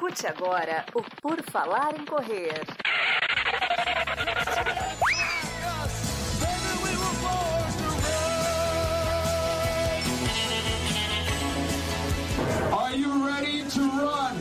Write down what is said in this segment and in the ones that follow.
Escute agora o Por Falar em Correr. Are you ready to run?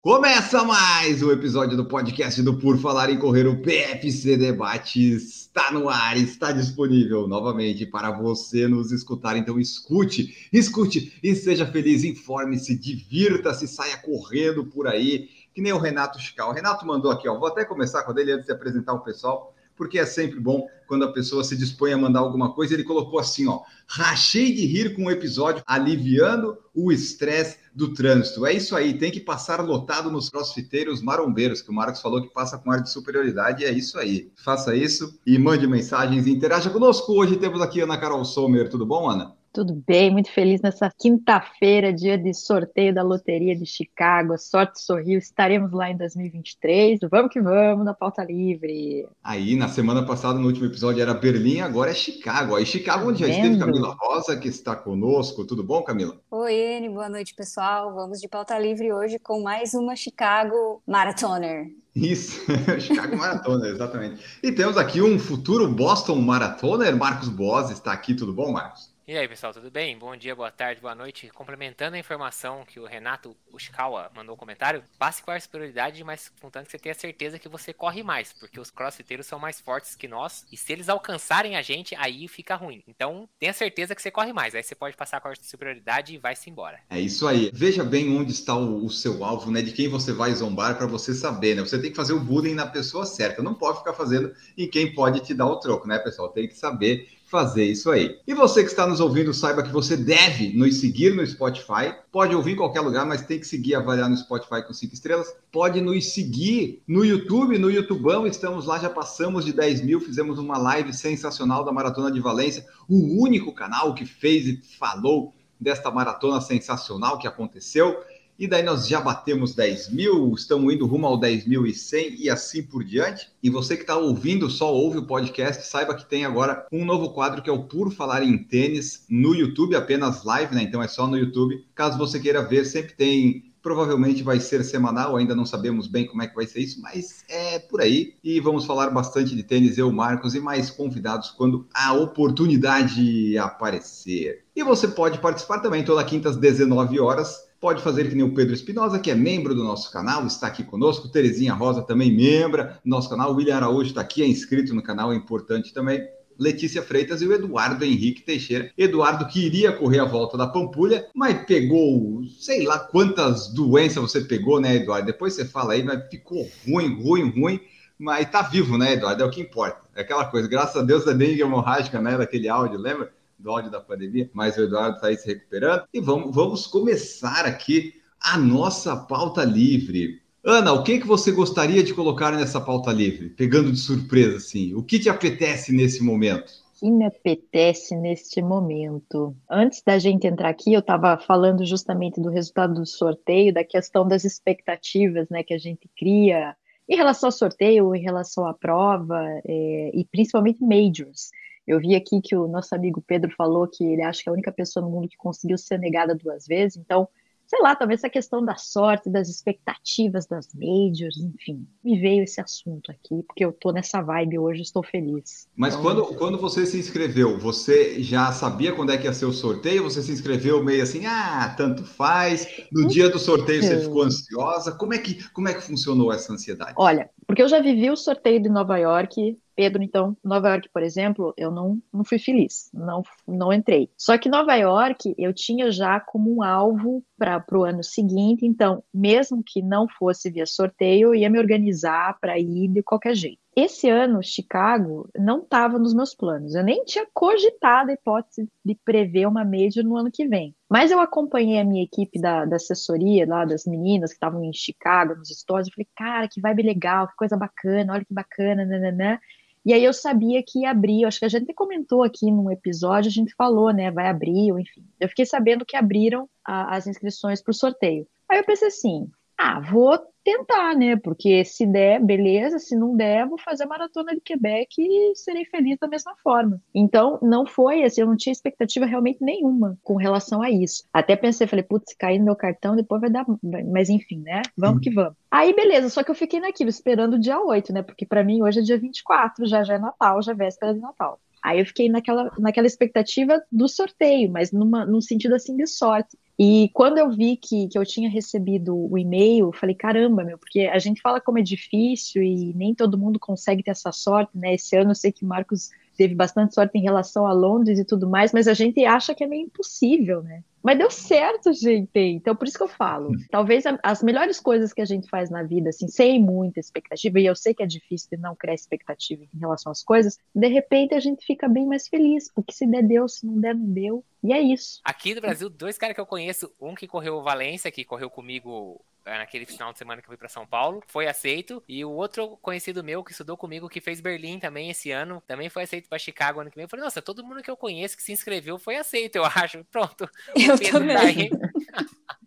Começa mais um episódio do podcast do Por Falar em Correr. O PFC Debate está no ar, está disponível novamente para você nos escutar. Então escute, escute e seja feliz, informe-se, divirta-se, saia correndo por aí, que nem o Renato Chical. O Renato mandou aqui, ó. Vou até começar com ele antes de apresentar o pessoal porque é sempre bom quando a pessoa se dispõe a mandar alguma coisa. Ele colocou assim, ó, rachei de rir com o episódio, aliviando o estresse do trânsito. É isso aí, tem que passar lotado nos crossfiteiros marombeiros, que o Marcos falou que passa com ar de superioridade, é isso aí. Faça isso e mande mensagens interaja conosco. Hoje temos aqui Ana Carol Sommer, tudo bom, Ana? Tudo bem, muito feliz nessa quinta-feira, dia de sorteio da Loteria de Chicago. Sorte sorriu, estaremos lá em 2023. Vamos que vamos na pauta livre. Aí, na semana passada, no último episódio, era Berlim, agora é Chicago. Aí, Chicago, onde já esteve Camila Rosa, que está conosco. Tudo bom, Camila? Oi, Ene, boa noite, pessoal. Vamos de pauta livre hoje com mais uma Chicago Marathoner. Isso, Chicago Maratona, exatamente. E temos aqui um futuro Boston Marathoner, Marcos Boas, está aqui, tudo bom, Marcos? E aí, pessoal, tudo bem? Bom dia, boa tarde, boa noite. Complementando a informação que o Renato Ushikawa mandou um comentário, passe com a superioridade, mas contanto que você tenha certeza que você corre mais, porque os crossfiteiros são mais fortes que nós, e se eles alcançarem a gente, aí fica ruim. Então, tenha certeza que você corre mais, aí você pode passar com a superioridade e vai-se embora. É isso aí. Veja bem onde está o, o seu alvo, né? De quem você vai zombar para você saber, né? Você tem que fazer o bullying na pessoa certa, não pode ficar fazendo em quem pode te dar o troco, né, pessoal? Tem que saber fazer isso aí. E você que está nos ouvindo, saiba que você deve nos seguir no Spotify. Pode ouvir em qualquer lugar, mas tem que seguir avaliar no Spotify com cinco estrelas. Pode nos seguir no YouTube, no YouTubão. Estamos lá, já passamos de 10 mil. Fizemos uma live sensacional da Maratona de Valência. O único canal que fez e falou desta maratona sensacional que aconteceu. E daí nós já batemos 10 mil, estamos indo rumo ao 10.100 e assim por diante. E você que está ouvindo, só ouve o podcast, saiba que tem agora um novo quadro que é o Por Falar em Tênis no YouTube, apenas live, né? Então é só no YouTube. Caso você queira ver, sempre tem provavelmente vai ser semanal, ainda não sabemos bem como é que vai ser isso, mas é por aí. E vamos falar bastante de tênis, eu, Marcos e mais convidados quando a oportunidade aparecer. E você pode participar também toda quinta às 19 horas. Pode fazer que nem o Pedro Espinosa, que é membro do nosso canal, está aqui conosco. Terezinha Rosa também membra do nosso canal. William Araújo está aqui, é inscrito no canal, é importante também. Letícia Freitas e o Eduardo Henrique Teixeira. Eduardo que iria correr a volta da Pampulha, mas pegou, sei lá quantas doenças você pegou, né, Eduardo? Depois você fala aí, mas ficou ruim, ruim, ruim. Mas tá vivo, né, Eduardo? É o que importa. É aquela coisa, graças a Deus, da dengue hemorrágica, né, daquele áudio, lembra? Do áudio da pandemia. Mas o Eduardo tá aí se recuperando. E vamos, vamos começar aqui a nossa pauta livre. Ana, o que, que você gostaria de colocar nessa pauta livre? Pegando de surpresa, assim. O que te apetece nesse momento? Que me apetece neste momento? Antes da gente entrar aqui, eu estava falando justamente do resultado do sorteio, da questão das expectativas né, que a gente cria em relação ao sorteio, em relação à prova, é, e principalmente majors. Eu vi aqui que o nosso amigo Pedro falou que ele acha que é a única pessoa no mundo que conseguiu ser negada duas vezes, então sei lá, talvez essa questão da sorte, das expectativas das majors, enfim, me veio esse assunto aqui, porque eu tô nessa vibe hoje, estou feliz. Mas então, quando, quando você se inscreveu, você já sabia quando é que ia ser o sorteio? Você se inscreveu meio assim, ah, tanto faz. No dia do sorteio você ficou ansiosa. Como é que, como é que funcionou essa ansiedade? Olha, porque eu já vivi o sorteio de Nova York Pedro, então, Nova York, por exemplo, eu não, não fui feliz, não, não entrei. Só que Nova York eu tinha já como um alvo para o ano seguinte, então, mesmo que não fosse via sorteio, eu ia me organizar para ir de qualquer jeito. Esse ano, Chicago não estava nos meus planos. Eu nem tinha cogitado a hipótese de prever uma major no ano que vem. Mas eu acompanhei a minha equipe da, da assessoria, lá das meninas que estavam em Chicago, nos stories. Eu falei, cara, que vibe legal, que coisa bacana, olha que bacana, nananã. E aí eu sabia que ia abrir, acho que a gente comentou aqui num episódio, a gente falou, né, vai abrir, enfim. Eu fiquei sabendo que abriram a, as inscrições para o sorteio. Aí eu pensei assim, Ah, vou tentar, né? Porque se der, beleza, se não der, vou fazer a maratona de Quebec e serei feliz da mesma forma. Então, não foi assim, eu não tinha expectativa realmente nenhuma com relação a isso. Até pensei, falei, putz, se cair no meu cartão, depois vai dar. Mas enfim, né? Vamos que vamos. Aí, beleza, só que eu fiquei naquilo, esperando o dia 8, né? Porque para mim hoje é dia 24, já já é Natal, já é véspera de Natal. Aí eu fiquei naquela, naquela expectativa do sorteio, mas numa, num sentido assim de sorte. E quando eu vi que, que eu tinha recebido o e-mail, falei, caramba, meu, porque a gente fala como é difícil e nem todo mundo consegue ter essa sorte, né? Esse ano eu sei que Marcos teve bastante sorte em relação a Londres e tudo mais, mas a gente acha que é meio impossível, né? Mas deu certo, gente. Então, por isso que eu falo. Talvez a, as melhores coisas que a gente faz na vida, assim, sem muita expectativa, e eu sei que é difícil de não criar expectativa em relação às coisas, de repente a gente fica bem mais feliz, porque se der, deu, se não der, não deu. E é isso. Aqui no Brasil, dois caras que eu conheço, um que correu Valência, que correu comigo é, naquele final de semana que eu fui para São Paulo, foi aceito. E o outro conhecido meu que estudou comigo, que fez Berlim também esse ano, também foi aceito para Chicago ano que vem. Eu falei, nossa, todo mundo que eu conheço que se inscreveu foi aceito, eu acho. Pronto. Eu também.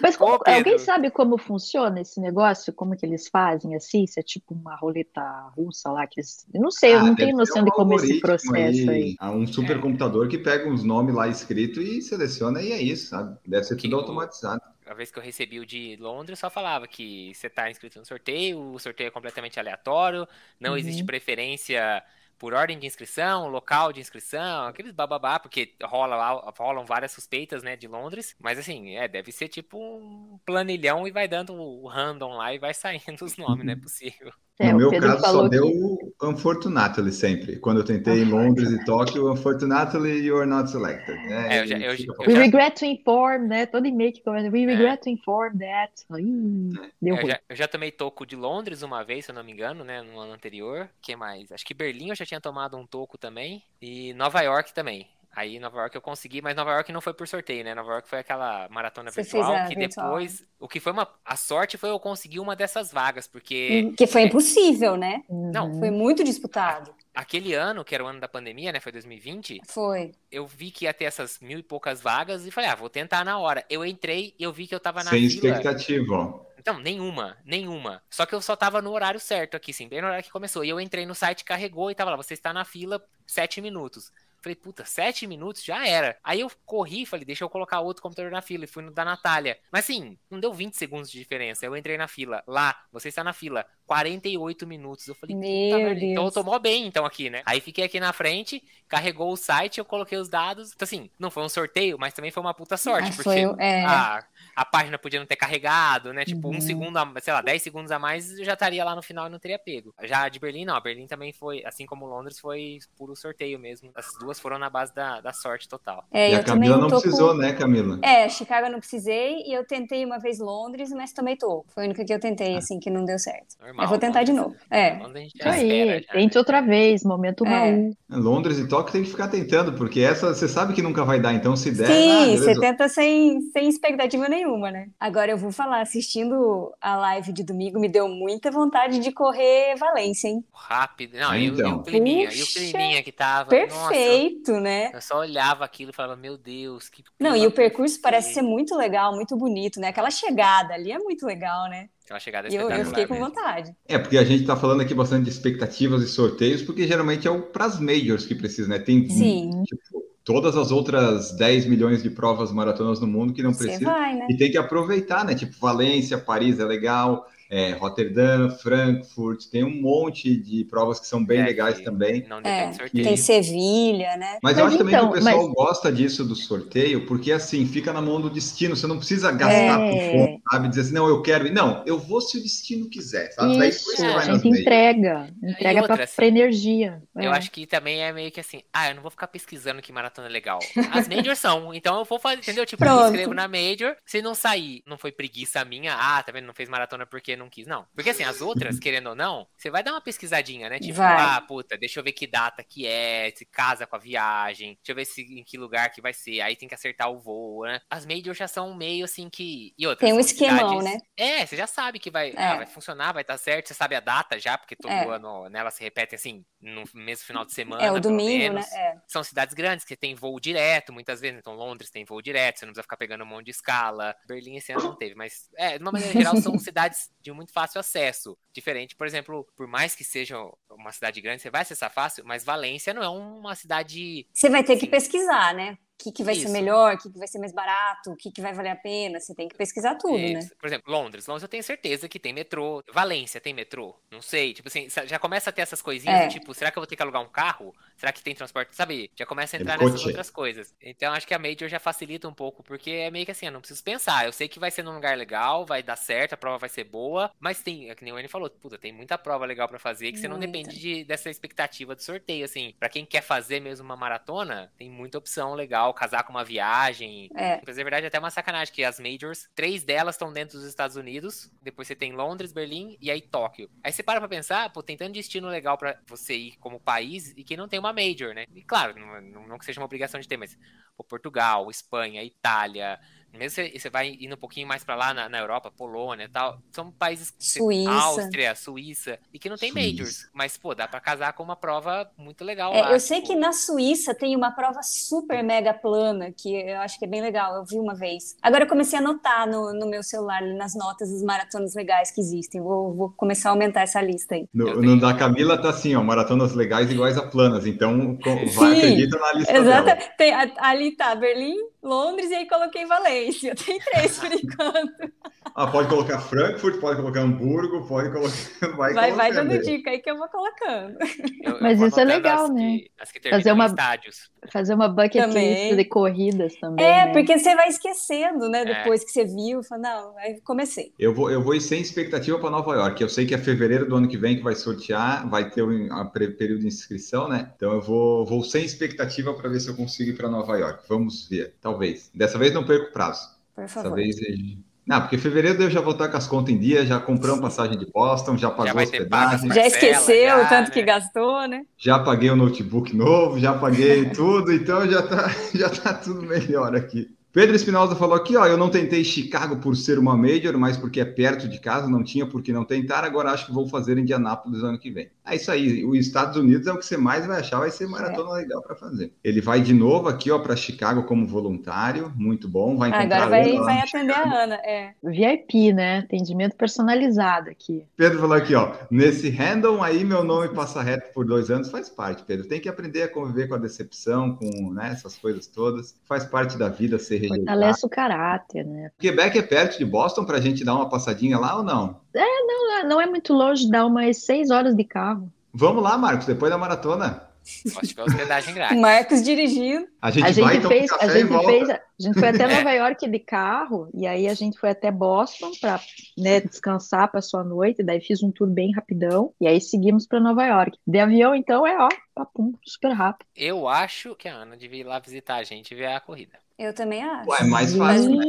Mas como, Ô, alguém sabe como funciona esse negócio? Como que eles fazem assim? Se é tipo uma roleta russa lá que eles... Eu não sei, eu Ah, não deve tenho noção um de como esse algoritmo processo aí. Há um supercomputador que pega uns nomes lá escritos e seleciona e é isso, sabe? Deve ser Que tudo automatizado. A vez que eu recebi o de Londres, só falava que você tá inscrito no sorteio, o sorteio é completamente aleatório, não Uhum. existe preferência por ordem de inscrição, local de inscrição, aqueles bababá, porque rola rolam várias suspeitas, né, de Londres, mas assim, é, deve ser tipo um planilhão e vai dando o random lá e vai saindo os nomes, não é possível. É, no meu Pedro caso, só deu que- o Unfortunately sempre. Quando eu tentei em Londres e Tóquio, Unfortunately, you are not selected. É, eu já- eu- eu We já- regret to inform, né? Todo e-mail que começa, we regret to inform that. Ih, deu Eu já, eu já tomei toco de Londres uma vez, se eu não me engano, né? No ano anterior. que mais? Acho que Berlim eu já tinha tomado um toco também. E Nova York também. Aí Nova York eu consegui, mas Nova York não foi por sorteio, né? Nova York foi aquela maratona Você virtual fez a que virtual. depois. O que foi uma. A sorte foi eu conseguir uma dessas vagas, porque Que foi impossível, né? Não, Foi muito disputado. aquele ano, que era o ano da pandemia, né? Foi 2020, Foi. eu vi que ia ter essas mil e poucas vagas e falei, ah, vou tentar na hora. Eu entrei e eu vi que eu tava na Sem fila. expectativa, ó. Então, nenhuma, nenhuma. Só que eu só tava no horário certo aqui, sim, bem no horário que começou. E eu entrei no site, carregou e tava lá, você está na fila sete minutos. Falei, puta, sete minutos já era. Aí eu corri e falei, deixa eu colocar outro computador na fila. E fui no da Natália. Mas assim, não deu 20 segundos de diferença. Eu entrei na fila. Lá, você está na fila. 48 minutos. Eu falei, Meu. Então eu tô mó bem, então, aqui, né? Aí fiquei aqui na frente, carregou o site, eu coloquei os dados. Então, assim, não foi um sorteio, mas também foi uma puta sorte. Ah, porque foi é. a, a página podia não ter carregado, né? Tipo, Uhum. um segundo, a, sei lá, 10 segundos a mais, eu já estaria lá no final e não teria pego. Já de Berlim, não. A Berlim também foi, assim como Londres, foi puro sorteio mesmo. As duas foram na base da, da sorte total. É, E a eu também Camila não tô precisou, com... né, Camila? É, Chicago eu não precisei e eu tentei uma vez Londres, mas tomei toco. Foi a única que eu Ah. tentei, assim, que não deu certo. Normal. Eu vou tentar de Londres- novo. É. Londres a gente espera, aí, já, tente né? outra vez, momento É. Londres e Tóquio tem que ficar tentando, porque essa você sabe que nunca vai dar, então se der, ah, Sim, beleza. você tenta sem, sem expectativa nenhuma, né? Agora eu vou falar, assistindo a live de domingo, me deu muita vontade de correr Valência, hein? Rápido. Não, e, o- e Então. o climinha, e o Puxa, climinha que tava. Nossa, Perfeito, né? eu só olhava aquilo e falava, meu Deus, que Não, e o percurso parece ser muito legal, muito bonito, né? Aquela chegada ali é muito legal, né? Aquela chegada E eu, eu fiquei com mesmo. vontade. É, porque a gente tá falando aqui bastante de expectativas e sorteios, porque geralmente é o pras majors que precisa, né? Tem Sim. tipo, todas as outras 10 milhões de provas maratonas no mundo que não Você precisa. vai, né? E tem que aproveitar, né? Tipo, Valência, Paris é legal, é, Rotterdam, Frankfurt, tem um monte de provas que são bem É, legais também. Não É, depende do sorteio. tem Sevilha, né? Mas, eu Mas acho também então, que o pessoal mas- gosta disso do sorteio, porque assim, fica na mão do destino. Você não precisa gastar É. por conta, sabe? Dizer assim, não, eu quero ir. Não, eu vou se o destino quiser, sabe? Daí Isso, depois você a gente entrega, entrega outra, pra, assim, pra energia. Eu É. acho que também é meio que assim, ah, eu não vou ficar pesquisando que maratona é legal. As majors são, então eu vou fazer, entendeu? Tipo, eu me Pronto. inscrevo na major, se não sair, não foi preguiça minha, ah, tá vendo, não fez maratona porque não quis, não. Porque assim, as outras, querendo ou não, você vai dar uma pesquisadinha, né? Tipo, Vai. ah, puta, deixa eu ver que data que é, se casa com a viagem, deixa eu ver se, em que lugar que vai ser, aí tem que acertar o voo, né? As majors já são meio assim que... E outras, Tem um esquemão, cidades- né? É, você já sabe que vai, É. ah, vai funcionar, vai estar certo, você sabe a data já, porque todo É. ano né, elas se repetem assim, no mesmo final de semana. É, o domingo, né? É. São cidades grandes que tem voo direto, muitas vezes. Então, Londres tem voo direto, você não precisa ficar pegando um monte de escala. Berlim esse ano não teve, mas, é, de uma maneira geral, são cidades de muito fácil acesso. Diferente, por exemplo, por mais que seja uma cidade grande, você vai acessar fácil, mas Valência não é uma cidade. Você vai ter que Sim. pesquisar, né? O que, que vai ser Isso. melhor, o que, que vai ser mais barato, o que, que vai valer a pena. Você tem que pesquisar tudo, né? Isso. Por exemplo, Londres. Londres eu tenho certeza que tem metrô. Valência tem metrô? Não sei. Tipo assim, já começa a ter essas coisinhas, É. tipo, será que eu vou ter que alugar um carro? Será que tem transporte? Sabe? Já começa a entrar nessas outras coisas. Então acho que a Major já facilita um pouco, porque é meio que assim, eu não preciso pensar. Eu sei que vai ser num lugar legal, vai dar certo, a prova vai ser boa, mas tem, é que nem o Annie falou, puta, tem muita prova legal pra fazer que você não depende de- dessa expectativa do sorteio, assim. Pra quem quer fazer mesmo uma maratona, tem muita opção legal, casar com uma viagem. É. Mas é verdade, é até uma sacanagem que as majors, três delas estão dentro dos Estados Unidos, depois você tem Londres, Berlim e aí Tóquio. Aí você para pra pensar, pô, tem tanto destino legal pra você ir como país e que não tem uma major, né? E claro, não, não- não que seja uma obrigação de ter, mas pô, Portugal, Espanha, Itália, mesmo você, você vai indo um pouquinho mais pra lá na, na Europa, Polônia e tal, são países Suíça. Áustria, Suíça, e que não tem Suíça. majors, mas pô, dá pra casar com uma prova muito legal É, lá. eu sei tipo, que na Suíça tem uma prova super mega plana, que eu acho que é bem legal, eu vi uma vez. Agora eu comecei a anotar no, no meu celular, nas notas, as maratonas legais que existem. Vou, vou começar a aumentar essa lista aí. No, no da Camila tá assim, ó, maratonas legais iguais a planas. Então, com- vai, Sim, acredita na lista Exato. dela. Tem, ali tá Berlim, Londres e aí coloquei Valência. Tem três por enquanto. Ah, pode colocar Frankfurt, pode colocar Hamburgo, pode colocar. Vai, Vai, vai dando dica aí que eu vou colocando. eu- eu Mas vou isso é legal, as né? que- as que terminam Fazer uma- estádios. Fazer uma bucket Também. list de corridas também. É, né? porque você vai esquecendo, né? É. Depois que você viu, fala, não, aí comecei. Eu vou, eu vou ir sem expectativa para Nova York. Eu sei que é fevereiro do ano que vem que vai sortear, vai ter o pre- período de inscrição, né? Então eu vou, vou sem expectativa para ver se eu consigo ir para Nova York. Vamos ver, talvez. Dessa vez não perco prazo. Por Dessa favor. vez. eh, Não, porque fevereiro eu já vou estar com as contas em dia, já compramos passagem de Boston, já pagou as hospedagem, Já esqueceu já, o tanto que né? gastou, né? já paguei o notebook novo, já paguei tudo, então já tá, já tá tudo melhor aqui. Pedro Espinosa falou aqui, ó, eu não tentei Chicago por ser uma major, mas porque é perto de casa, não tinha por que não tentar, agora acho que vou fazer Indianápolis ano que vem. É isso aí, os Estados Unidos é o que você mais vai achar, vai ser maratona legal para fazer. Ele vai de novo aqui, ó, para Chicago como voluntário, muito bom, vai encontrar Agora vai, vai atender a Ana. É. VIP, né? Atendimento personalizado aqui. Pedro falou aqui, ó, nesse random aí meu nome passa reto por dois anos, faz parte, Pedro. Tem que aprender a conviver com a decepção, com né, essas coisas todas. Faz parte da vida ser rejeitado. Fortalece o caráter, né? Quebec é perto de Boston pra gente dar uma passadinha lá ou não? Não, não é muito longe, dá umas seis horas de carro. Vamos lá, Marcos, depois da maratona. Se tiver hospedagem grátis. Marcos dirigindo. A gente, A gente vai então fez, pro a gente volta. fez, a gente foi até É. Nova York de carro e aí a gente foi até Boston para né, descansar, passou a noite, daí fiz um tour bem rapidão e aí seguimos para Nova York. De avião então é ó, papum, super rápido. Eu acho que a Ana devia ir lá visitar a gente e ver a corrida. Eu também acho. Ué, é mais fácil, né?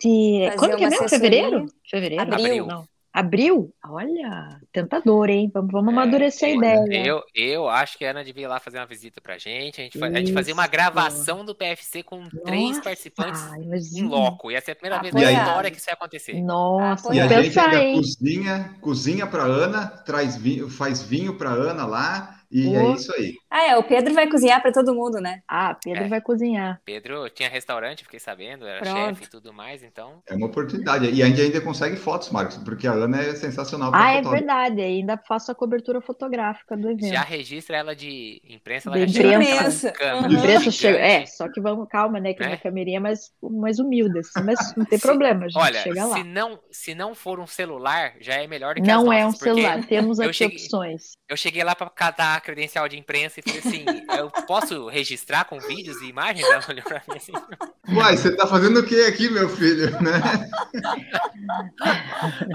Gente, quando que é mesmo? Fevereiro? Fevereiro? Abril. Não. Abril? Olha, tentador, hein? Vamos, vamos amadurecer a É, ideia. Eu, eu acho que a Ana devia ir lá fazer uma visita pra gente. A gente, fa- a gente fazia uma gravação do PFC com três Nossa, participantes em imagina. loco. Ia ser a primeira vez na Apoiado. história que isso ia acontecer. Nossa, E a vou gente ainda cozinha, cozinha pra Ana, traz vinho, faz vinho pra Ana lá, e é isso aí. Ah, é, o Pedro vai cozinhar para todo mundo, né? Ah, Pedro É. vai cozinhar. Pedro tinha restaurante, fiquei sabendo, era Pronto. chefe e tudo mais, então. É uma oportunidade. E a gente ainda consegue fotos, Marcos, porque a Ana é sensacional Ah, é fotógrafa. verdade. Ainda faço a cobertura fotográfica do evento. Já registra ela de imprensa, ela De já imprensa. A imprensa chega. É, só que vamos, calma, né? Que a Né? minha câmerinha é mais, mais humilde, assim, mas não tem Se- problema, a gente Olha, chega lá. se não, se não for um celular, já é melhor do que Não as é um nossas, celular, temos eu aqui cheguei- opções. Eu cheguei lá pra catar a credencial de imprensa e falei assim: eu posso registrar com vídeos e imagens? Ela olhou pra mim assim. Uai, você tá fazendo o que aqui, meu filho? Né?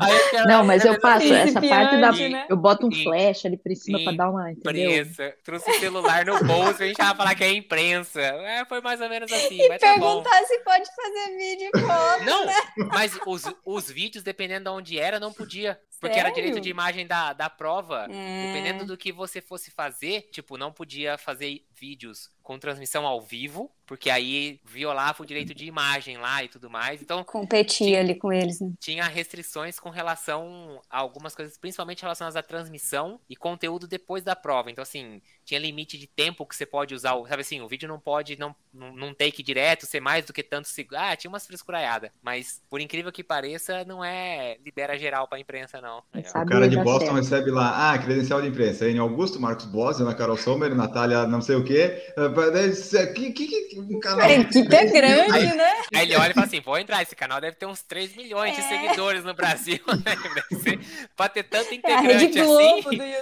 Aí eu quero- Não, mas eu passo essa parte da. Né? Eu boto um E- flash ali por cima pra dar uma. Entendeu? Imprensa. Trouxe o celular no bolso, a gente tava falar que é imprensa. É, foi mais ou menos assim, mas tá bom. Perguntar se pode fazer vídeo e foto. Não, mas os, os vídeos, dependendo de onde era, não podia. Porque era Sério? direito de imagem da, da prova. É. Dependendo do que você fosse fazer, tipo, não podia fazer vídeos com transmissão ao vivo, porque aí violava o direito de imagem lá e tudo mais. Então competia tinha, ali com eles. Né? Tinha restrições com relação a algumas coisas, principalmente relacionadas à transmissão e conteúdo depois da prova. Então assim, tinha limite de tempo que você pode usar, sabe assim, o vídeo não pode não não take direto ser mais do que tanto segundos. Ah, tinha umas frescuraiadas, mas por incrível que pareça, não é libera geral para imprensa não. O cara de Boston recebe lá, ah, credencial de imprensa, em Augusto, Marcos Boas, Ana Carol Sommer, Natália, não sei o quê. Que, que, que, um canal... A equipe é grande, aí, né? Aí ele olha e fala assim, vou entrar, esse canal deve ter uns 3 milhões é. de seguidores no Brasil, né? Deve ser, pra ter tanto integrante é assim.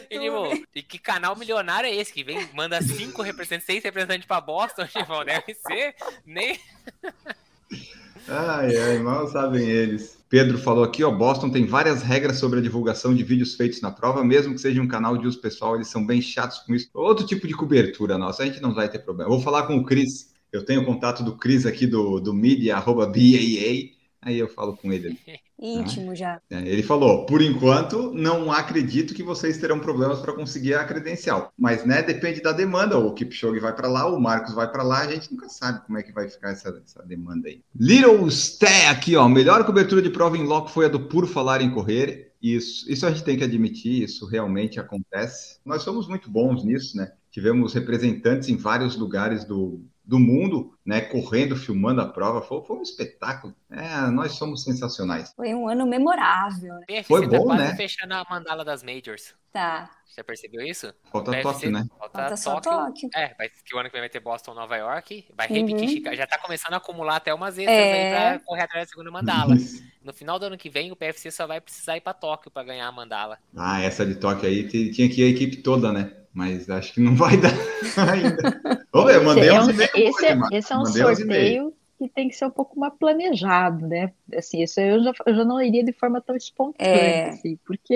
E, tipo, e que canal milionário é esse que vem, manda cinco representantes, seis representantes pra Boston, tipo, deve ser nem... Ai, ai, mal sabem eles. Pedro falou aqui, ó, Boston tem várias regras sobre a divulgação de vídeos feitos na prova, mesmo que seja um canal de uso pessoal, eles são bem chatos com isso. Outro tipo de cobertura nossa, a gente não vai ter problema. vou falar com o Cris, eu tenho o contato do Cris aqui do, do media, arroba BAA, aí eu falo com ele. Íntimo já. É, ele falou: por enquanto, não acredito que vocês terão problemas para conseguir a credencial. Mas, né, depende da demanda. O Kipchoge vai para lá, o Marcos vai para lá, a gente nunca sabe como é que vai ficar essa, essa demanda aí. Little Sté aqui, ó. Melhor cobertura de prova em loco foi a do Por Falar em Correr. Isso, isso a gente tem que admitir, isso realmente acontece. Nós somos muito bons nisso, né? Tivemos representantes em vários lugares do, do mundo, né, correndo, filmando a prova, foi, foi um espetáculo. É, nós somos sensacionais. Foi um ano memorável. Né? Foi tá bom, quase né? fechando a mandala das majors. Tá. Você percebeu isso? Falta PFC, Tóquio, né? Falta, Falta só Tóquio. É, vai, que o ano que vem vai ter Boston, Nova York. Vai repetir uhum. Chicago. Já tá começando a acumular até umas extras é... aí pra correr atrás da segunda mandala. No final do ano que vem, o PFC só vai precisar ir pra Tóquio pra ganhar a mandala. Ah, essa de Tóquio aí tinha que ir a equipe toda, né? Mas acho que não vai dar ainda. Vamos ver, mandei um, esse, é, esse é um sorteio que tem que ser um pouco mais planejado, né? Assim, isso eu já, eu já não iria de forma tão espontânea, é. assim, porque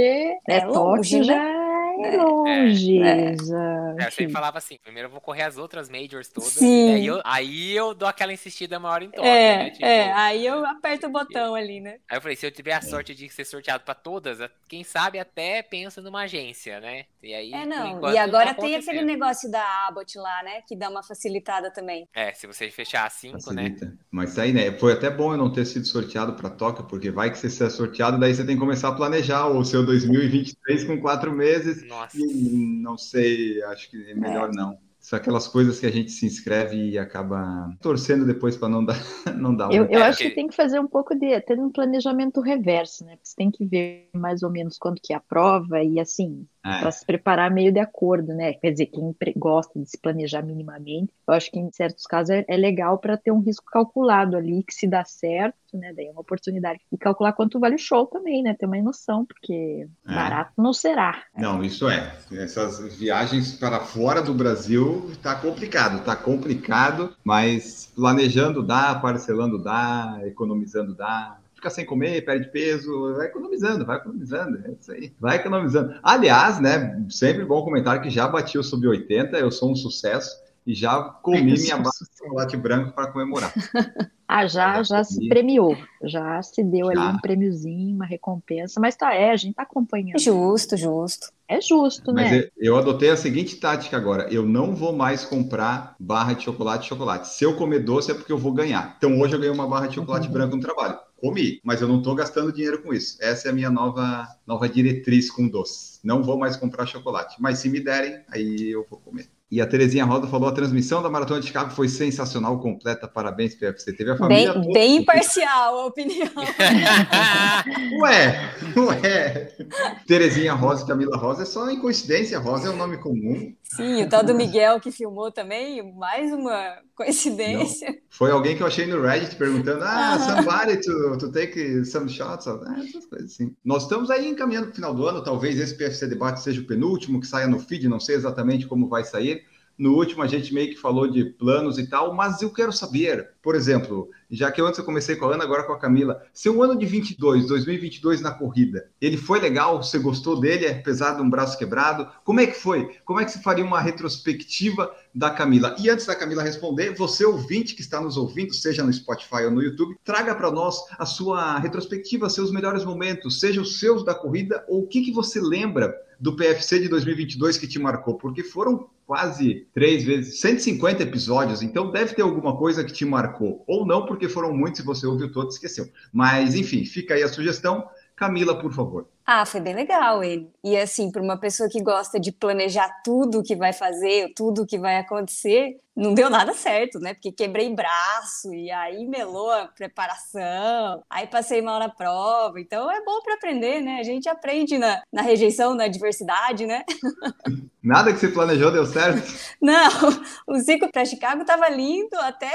é, é longe, já é, é longe. É, já, é, eu sempre falava assim, primeiro eu vou correr as outras majors todas, Sim. aí eu, aí eu dou aquela insistida maior em toque, é, né? Tipo, é, aí eu aperto o botão ali, né? Aí eu falei, se eu tiver a sorte de ser sorteado para todas, quem sabe até pensa numa agência, né? E aí, é, não. E agora tá tem aquele negócio da Abbott lá, né? Que dá uma facilitada também. É, se você fechar a cinco, né? Facilita. né? Mas aí, né? Foi até bom eu não ter sido sorteado para Tóquio, porque vai que você ser sorteado, daí você tem que começar a planejar o seu 2023 com quatro meses. Nossa. E não sei, acho que é melhor é. não são aquelas coisas que a gente se inscreve e acaba torcendo depois para não dar não dar um... eu, eu acho que tem que fazer um pouco de ter um planejamento reverso né você tem que ver mais ou menos quando que é a prova e assim é. para se preparar meio de acordo, né? Quer dizer, quem gosta de se planejar minimamente, eu acho que em certos casos é, é legal para ter um risco calculado ali, que se dá certo, né? Daí é uma oportunidade. E calcular quanto vale o show também, né? Ter uma noção, porque é. barato não será. Não, isso é. Essas viagens para fora do Brasil tá complicado, tá complicado, mas planejando dá, parcelando dá, economizando dá fica sem comer, perde peso, vai economizando, vai economizando, é isso aí, vai economizando. Aliás, né, sempre bom comentário que já bati o sub-80, eu sou um sucesso e já comi minha base de chocolate branco para comemorar. ah, já, já se premiou, já se deu já. ali um prêmiozinho, uma recompensa, mas tá, é, a gente tá acompanhando. Justo, justo. É justo, mas né? Eu, eu adotei a seguinte tática agora: eu não vou mais comprar barra de chocolate chocolate. Se eu comer doce é porque eu vou ganhar. Então hoje eu ganhei uma barra de chocolate uhum. branco no trabalho comi, mas eu não estou gastando dinheiro com isso. Essa é a minha nova, nova diretriz com doce. Não vou mais comprar chocolate, mas se me derem, aí eu vou comer. E a Terezinha Rosa falou: a transmissão da Maratona de Chicago foi sensacional, completa. Parabéns, PFC. Teve a família. Bem, bem imparcial a opinião. ué, ué. Terezinha Rosa e Camila Rosa é só em coincidência. Rosa é um nome comum. Sim, o tal do Miguel que filmou também, mais uma coincidência. Não. Foi alguém que eu achei no Reddit perguntando: ah, somebody to, to take some shots. Ah, essas coisas assim. Nós estamos aí encaminhando para o final do ano. Talvez esse PFC debate seja o penúltimo, que saia no feed, não sei exatamente como vai sair. No último, a gente meio que falou de planos e tal, mas eu quero saber, por exemplo, já que antes eu comecei com a Ana, agora com a Camila, seu ano de 22, 2022 na corrida, ele foi legal? Você gostou dele, apesar de um braço quebrado? Como é que foi? Como é que você faria uma retrospectiva da Camila? E antes da Camila responder, você ouvinte que está nos ouvindo, seja no Spotify ou no YouTube, traga para nós a sua retrospectiva, seus melhores momentos, seja os seus da corrida ou o que, que você lembra do PFC de 2022 que te marcou, porque foram quase três vezes, 150 episódios, então deve ter alguma coisa que te marcou. Ou não, porque foram muitos e você ouviu todos esqueceu. Mas, enfim, fica aí a sugestão. Camila, por favor. Ah, foi bem legal ele. E assim, para uma pessoa que gosta de planejar tudo que vai fazer, tudo que vai acontecer, não deu nada certo, né? Porque quebrei braço e aí melou a preparação, aí passei mal na prova. Então é bom para aprender, né? A gente aprende na, na rejeição, na adversidade, né? Nada que você planejou deu certo? Não, o ciclo para Chicago estava lindo até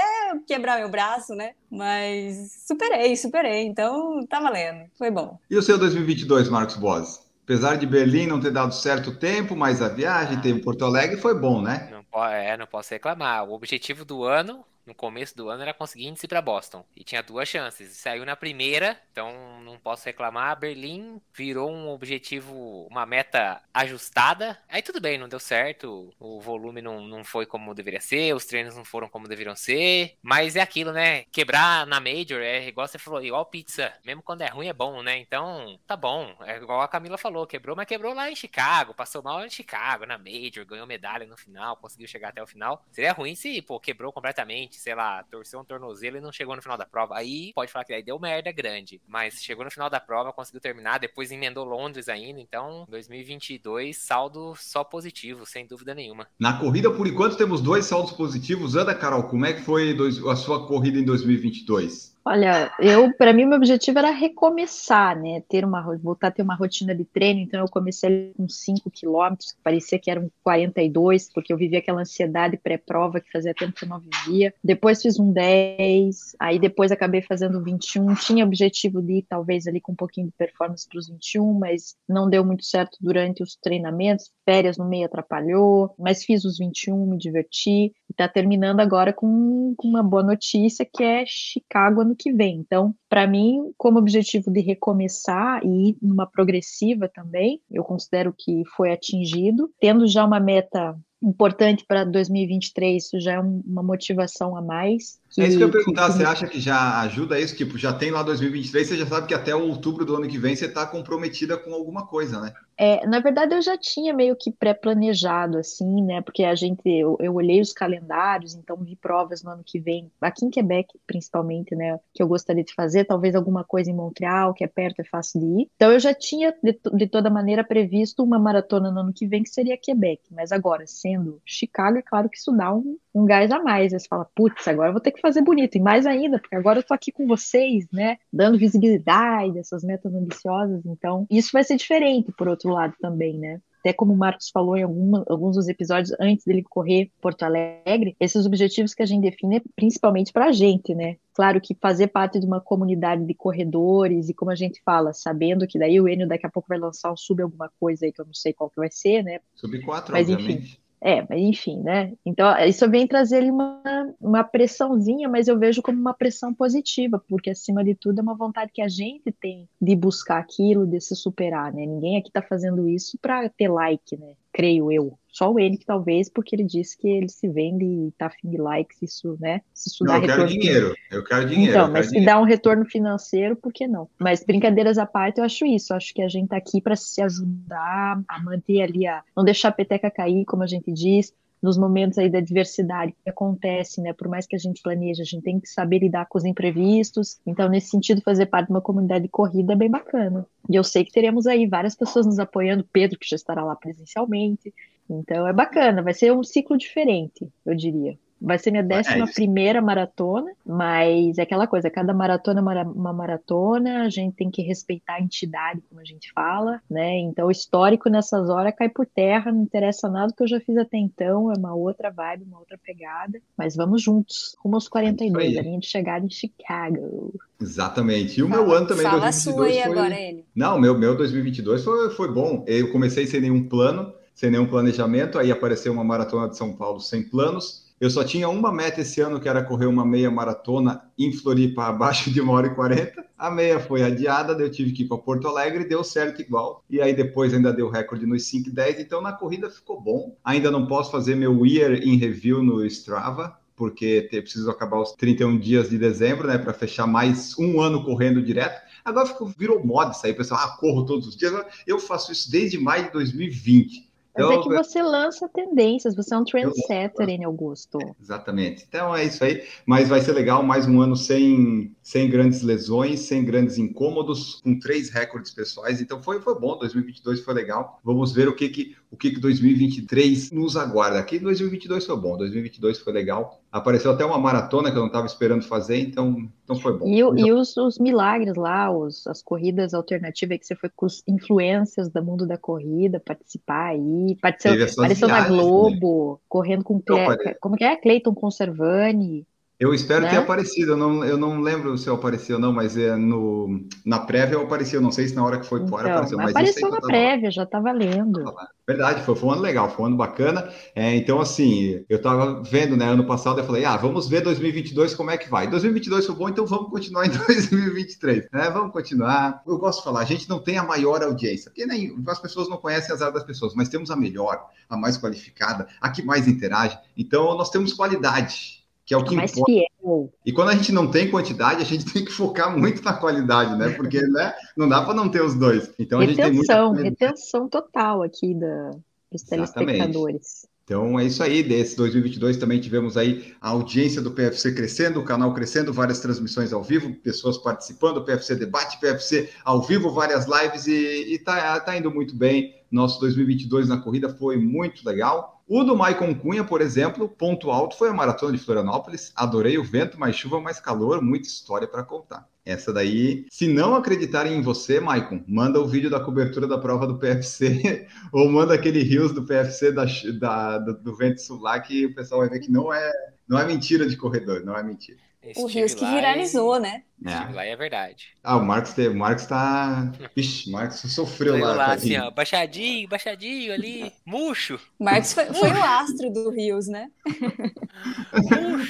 quebrar meu braço, né? Mas superei, superei. Então tá valendo, foi bom. E o seu 2022, Marcos Boas? Apesar de Berlim não ter dado certo tempo, mas a viagem, teve Porto Alegre, foi bom, né? Não, é, não posso reclamar. O objetivo do ano no começo do ano era conseguir índice para Boston. E tinha duas chances. Saiu na primeira, então não posso reclamar. Berlim virou um objetivo, uma meta ajustada. Aí tudo bem, não deu certo. O volume não, não foi como deveria ser, os treinos não foram como deveriam ser. Mas é aquilo, né? Quebrar na Major é igual você falou, igual pizza. Mesmo quando é ruim é bom, né? Então tá bom. É igual a Camila falou, quebrou, mas quebrou lá em Chicago. Passou mal em Chicago, na Major, ganhou medalha no final, conseguiu chegar até o final. Seria ruim se, pô, quebrou completamente sei lá, torceu um tornozelo e não chegou no final da prova. Aí pode falar que aí deu merda grande. Mas chegou no final da prova, conseguiu terminar, depois emendou Londres ainda. Então, 2022, saldo só positivo, sem dúvida nenhuma. Na corrida, por enquanto, temos dois saldos positivos. Anda, Carol, como é que foi a sua corrida em 2022? Olha, eu, para mim, meu objetivo era recomeçar, né? Ter uma, voltar a ter uma rotina de treino. Então, eu comecei com 5 quilômetros, que parecia que eram 42, porque eu vivia aquela ansiedade pré-prova que fazia tempo que eu não vivia. Depois fiz um 10, aí depois acabei fazendo 21. Tinha objetivo de ir, talvez, ali com um pouquinho de performance para os 21, mas não deu muito certo durante os treinamentos. Férias no meio atrapalhou, mas fiz os 21, me diverti. E tá terminando agora com, com uma boa notícia, que é Chicago ano que vem. Então, para mim, como objetivo de recomeçar e ir numa progressiva também, eu considero que foi atingido, tendo já uma meta importante para 2023, isso já é uma motivação a mais. Que, é isso que eu ia perguntar, que... você acha que já ajuda isso? Tipo, já tem lá 2023, você já sabe que até outubro do ano que vem você está comprometida com alguma coisa, né? É, na verdade, eu já tinha meio que pré-planejado, assim, né? Porque a gente, eu, eu, olhei os calendários, então vi provas no ano que vem, aqui em Quebec, principalmente, né? Que eu gostaria de fazer, talvez alguma coisa em Montreal, que é perto, é fácil de ir. Então, eu já tinha, de, de toda maneira, previsto uma maratona no ano que vem, que seria Quebec. Mas agora, sendo Chicago, é claro que isso dá um, um gás a mais. Você fala, putz, agora eu vou ter que fazer bonito. E mais ainda, porque agora eu tô aqui com vocês, né? Dando visibilidade, essas metas ambiciosas. Então, isso vai ser diferente, por outro lado, também, né? até como o Marcos falou em alguma, alguns dos episódios antes dele correr Porto Alegre, esses objetivos que a gente define é principalmente para a gente, né? Claro que fazer parte de uma comunidade de corredores e como a gente fala, sabendo que daí o Enio daqui a pouco vai lançar um sub alguma coisa aí que eu não sei qual que vai ser, né? Sub 4, Mas, obviamente. Enfim, é, mas enfim, né? Então, isso vem trazer ali uma, uma pressãozinha, mas eu vejo como uma pressão positiva, porque acima de tudo é uma vontade que a gente tem de buscar aquilo, de se superar, né? Ninguém aqui tá fazendo isso para ter like, né? Creio eu. Só ele que talvez, porque ele disse que ele se vende e tá afim de likes, isso, né? Se isso não, dá eu retorno. Quero dinheiro, eu quero dinheiro. Então, mas se dá um retorno financeiro, por que não? Mas brincadeiras à parte, eu acho isso. Eu acho que a gente tá aqui para se ajudar a manter ali a. não deixar a peteca cair, como a gente diz, nos momentos aí da diversidade que acontece, né? Por mais que a gente planeje, a gente tem que saber lidar com os imprevistos. Então, nesse sentido, fazer parte de uma comunidade de corrida é bem bacana. E eu sei que teremos aí várias pessoas nos apoiando, Pedro, que já estará lá presencialmente. Então, é bacana, vai ser um ciclo diferente, eu diria. Vai ser minha é décima é primeira maratona, mas é aquela coisa, cada maratona é uma maratona, a gente tem que respeitar a entidade, como a gente fala, né? Então o histórico nessas horas cai por terra, não interessa nada que eu já fiz até então, é uma outra vibe, uma outra pegada, mas vamos juntos, rumo aos 42, a linha de chegada em Chicago. Exatamente. E o fala, meu ano também, fala 2022 sua aí foi... agora, ele. Não, meu meu 2022 foi, foi bom. Eu comecei sem nenhum plano, sem nenhum planejamento, aí apareceu uma maratona de São Paulo sem planos eu só tinha uma meta esse ano, que era correr uma meia maratona em Floripa, abaixo de uma hora e quarenta. A meia foi adiada, eu tive que ir para Porto Alegre, deu certo igual. E aí depois ainda deu recorde nos 5 e 10, então na corrida ficou bom. Ainda não posso fazer meu year in review no Strava, porque preciso acabar os 31 dias de dezembro, né, para fechar mais um ano correndo direto. Agora ficou, virou moda isso aí, pessoal, ah, corro todos os dias. Eu faço isso desde maio de 2020 Mas Então, é que você lança tendências, você é um trendsetter, N. Augusto. Exatamente. Então é isso aí. Mas vai ser legal, mais um ano sem, sem grandes lesões, sem grandes incômodos, com três recordes pessoais. Então foi, foi bom, 2022 foi legal. Vamos ver o que que, o que que 2023 nos aguarda. Aqui 2022 foi bom, 2022 foi legal. Apareceu até uma maratona que eu não estava esperando fazer, então, então foi bom. E, e os, os milagres lá, os, as corridas alternativas que você foi com os influências do mundo da corrida, participar aí, apareceu na né? Globo, correndo com, Cle, apare- como que é? Cleiton Conservani. Eu espero né? ter aparecido, eu não, eu não lembro se eu apareci ou não, mas é no, na prévia eu apareci, eu não sei se na hora que foi fora Então, apareceu, mas apareceu na lá. prévia, já tá valendo. Verdade, foi, foi um ano legal, foi um ano bacana. É, então, assim, eu tava vendo, né, ano passado, eu falei, ah, vamos ver 2022 como é que vai. 2022 foi bom, então vamos continuar em 2023, né? Vamos continuar. Eu gosto de falar, a gente não tem a maior audiência, porque nem, as pessoas não conhecem as áreas das pessoas, mas temos a melhor, a mais qualificada, a que mais interage. Então, nós temos qualidade, que é o que mais importa. fiel. E quando a gente não tem quantidade, a gente tem que focar muito na qualidade, né? Porque né, não dá para não ter os dois. Então, a gente tem muita Retenção, retenção total aqui da, dos Exatamente. telespectadores. Então é isso aí, desse 2022 também tivemos aí a audiência do PFC crescendo, o canal crescendo, várias transmissões ao vivo, pessoas participando, PFC debate, PFC ao vivo, várias lives e, e tá, tá indo muito bem. Nosso 2022 na corrida foi muito legal. O do Maicon Cunha, por exemplo, ponto alto foi a maratona de Florianópolis. Adorei o vento, mais chuva, mais calor, muita história para contar. Essa daí, se não acreditarem em você, Maicon, manda o vídeo da cobertura da prova do PFC ou manda aquele rios do PFC da, da- do, do vento sul lá que o pessoal vai ver que não é, não é mentira de corredor, não é mentira. O Estive Rios que e- viralizou, né? É. lá e é verdade. Ah, o Marcos, te- o Marcos tá. Vixe, o Marcos sofreu Foi lá. lá assim, ó, baixadinho, baixadinho ali, murcho. Marcos foi, foi o astro do Rios, né?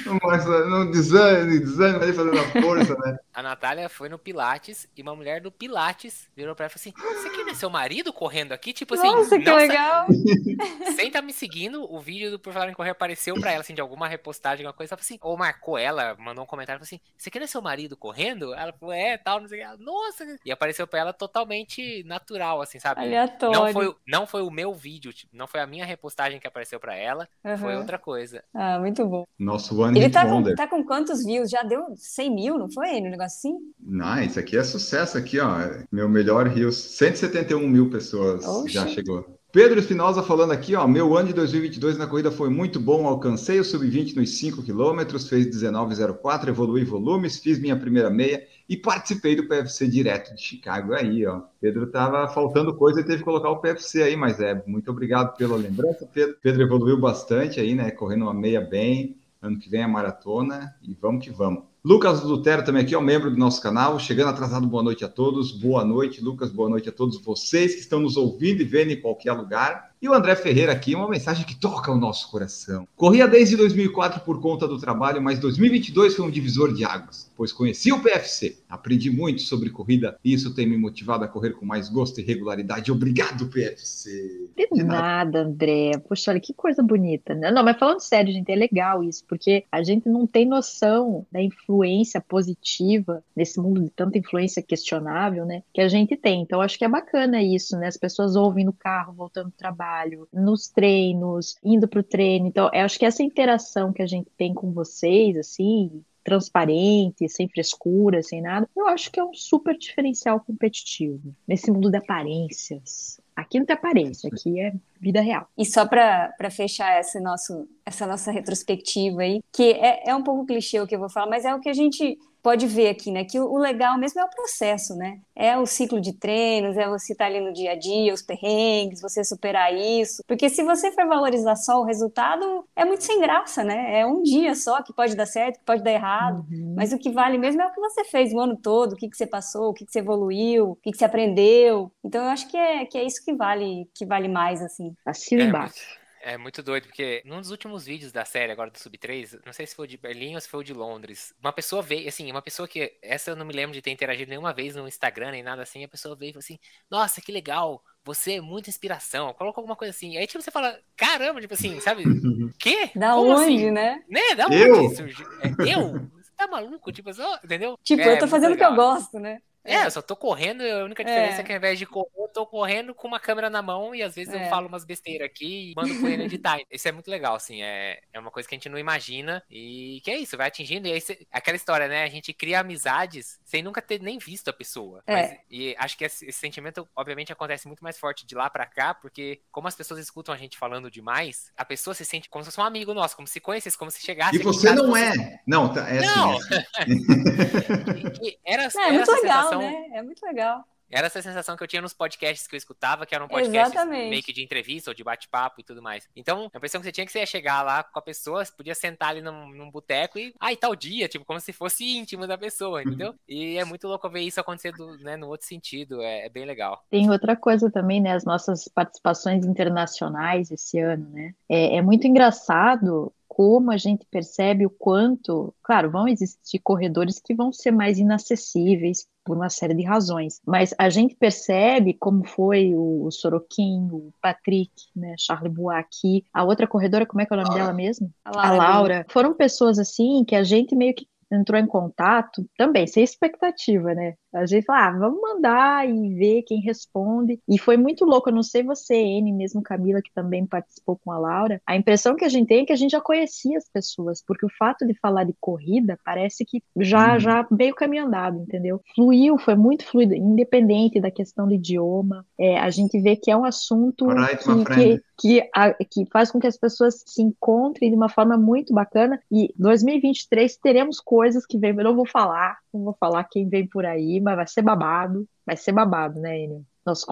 O Marcos não desânimo, desânimo ali fazendo a força, né? A Natália foi no Pilates e uma mulher do Pilates virou pra ela e falou assim: Você não é seu marido correndo aqui? Tipo assim, Nossa, que legal! sem estar me seguindo, o vídeo do Por Falar em Correr apareceu pra ela, assim, de alguma repostagem, alguma coisa. Ela falou assim, ou marcou ela, mandou um comentário, falou assim: Você não é seu marido correndo? Ela falou: É, tal, não sei o que. Ela, Nossa! E apareceu pra ela totalmente natural, assim, sabe? Aleatório. Não foi, não foi o meu vídeo, tipo, não foi a minha repostagem que apareceu pra ela, foi Aham. outra coisa. Ah, muito bom. Nosso One Ele tá com, tá com quantos views? Já deu 100 mil, não foi? No negócio assim? Não, isso aqui é sucesso aqui, ó. Meu melhor Rios. 171 mil pessoas Oxe. já chegou. Pedro Espinosa falando aqui, ó. Meu ano de 2022 na corrida foi muito bom. Alcancei o sub-20 nos 5 quilômetros, fez 19,04, evolui volumes, fiz minha primeira meia e participei do PFC direto de Chicago. Aí, ó. Pedro tava faltando coisa e teve que colocar o PFC aí, mas é. Muito obrigado pela lembrança, Pedro. Pedro evoluiu bastante aí, né? Correndo uma meia bem. Ano que vem é maratona e vamos que vamos. Lucas Lutero também aqui, ó, membro do nosso canal, chegando atrasado, boa noite a todos, boa noite, Lucas, boa noite a todos vocês que estão nos ouvindo e vendo em qualquer lugar. E o André Ferreira aqui, uma mensagem que toca o nosso coração. Corria desde 2004 por conta do trabalho, mas 2022 foi um divisor de águas, pois conheci o PFC, aprendi muito sobre corrida e isso tem me motivado a correr com mais gosto e regularidade. Obrigado, PFC. De nada, André. Poxa, olha que coisa bonita. né? Não, mas falando sério, gente, é legal isso, porque a gente não tem noção da influência positiva nesse mundo de tanta influência questionável, né? Que a gente tem. Então, acho que é bacana isso, né? As pessoas ouvem no carro, voltando do trabalho, nos treinos, indo para o treino. Então, eu acho que essa interação que a gente tem com vocês, assim, transparente, sem frescura, sem nada, eu acho que é um super diferencial competitivo nesse mundo de aparências. Aqui não tem aparência, aqui é vida real. E só para fechar esse nosso, essa nossa retrospectiva aí, que é, é um pouco clichê o que eu vou falar, mas é o que a gente pode ver aqui, né? Que o, legal mesmo é o processo, né? É o ciclo de treinos, é você estar ali no dia a dia, os perrengues, você superar isso. Porque se você for valorizar só o resultado, é muito sem graça, né? É um dia só que pode dar certo, que pode dar errado. Uhum. Mas o que vale mesmo é o que você fez o ano todo, o que, que você passou, o que, que você evoluiu, o que, que você aprendeu. Então eu acho que é, que é isso que vale, que vale mais, assim. Assina É embaixo. É muito doido, porque num dos últimos vídeos da série agora do Sub 3, não sei se foi de Berlim ou se foi de Londres, uma pessoa veio, assim, uma pessoa que, essa eu não me lembro de ter interagido nenhuma vez no Instagram nem nada assim, a pessoa veio e falou assim, nossa, que legal, você é muita inspiração, coloca alguma coisa assim. Aí tipo, você fala, caramba, tipo assim, sabe? Quê? Da Como onde, assim? né? Né? Da onde Eu? surgiu? É, eu? Você tá maluco? Tipo, só, entendeu? Tipo, É, eu tô fazendo o que eu gosto, né? É, eu só tô correndo, a única diferença é, é que ao invés de correr, eu tô correndo com uma câmera na mão e às vezes é. eu falo umas besteiras aqui e mando pro ele editar. Isso é muito legal, assim, é, é uma coisa que a gente não imagina e que é isso, vai atingindo. E aí, cê, aquela história, né? A gente cria amizades sem nunca ter nem visto a pessoa. É. Mas, e acho que esse, esse, sentimento, obviamente, acontece muito mais forte de lá para cá, porque como as pessoas escutam a gente falando demais, a pessoa se sente como se fosse um amigo nosso, como se conhecesse, como se chegasse. E você não é. Não, tá, é assim, não. Assim. era, é, era muito legal, sensação... né? É muito legal. Era essa sensação que eu tinha nos podcasts que eu escutava, que eram podcasts Exatamente. meio que de entrevista ou de bate-papo e tudo mais. Então, a impressão que você tinha que você ia chegar lá com a pessoa, você podia sentar ali num, num boteco e, ah, e tal dia, tipo, como se fosse íntimo da pessoa, entendeu? E é muito louco ver isso acontecer do, né, no outro sentido, é, é, bem legal. Tem outra coisa também, né, as nossas participações internacionais esse ano, né? É, é muito engraçado como a gente percebe o quanto, claro, vão existir corredores que vão ser mais inacessíveis por uma série de razões, mas a gente percebe como foi o, Sorokin, o Patrick, né, Charles Bois a outra corredora, como é que é o nome dela mesmo? A Laura. a Laura. Foram pessoas assim que a gente meio que entrou em contato, também sem expectativa, né? A gente fala, ah, vamos mandar e ver quem responde. E foi muito louco, eu não sei você, N, mesmo Camila, que também participou com a Laura. A impressão que a gente tem é que a gente já conhecia as pessoas, porque o fato de falar de corrida parece que já, uhum. já veio caminho andado, entendeu? Fluiu, foi muito fluido, independente da questão do idioma. É, a gente vê que é um assunto right, que, que, que, a, que faz com que as pessoas se encontrem de uma forma muito bacana. E 2023 teremos coisas que vem, eu não vou falar, não vou falar quem vem por aí, mas vai ser babado. Vai ser babado, né, Enio?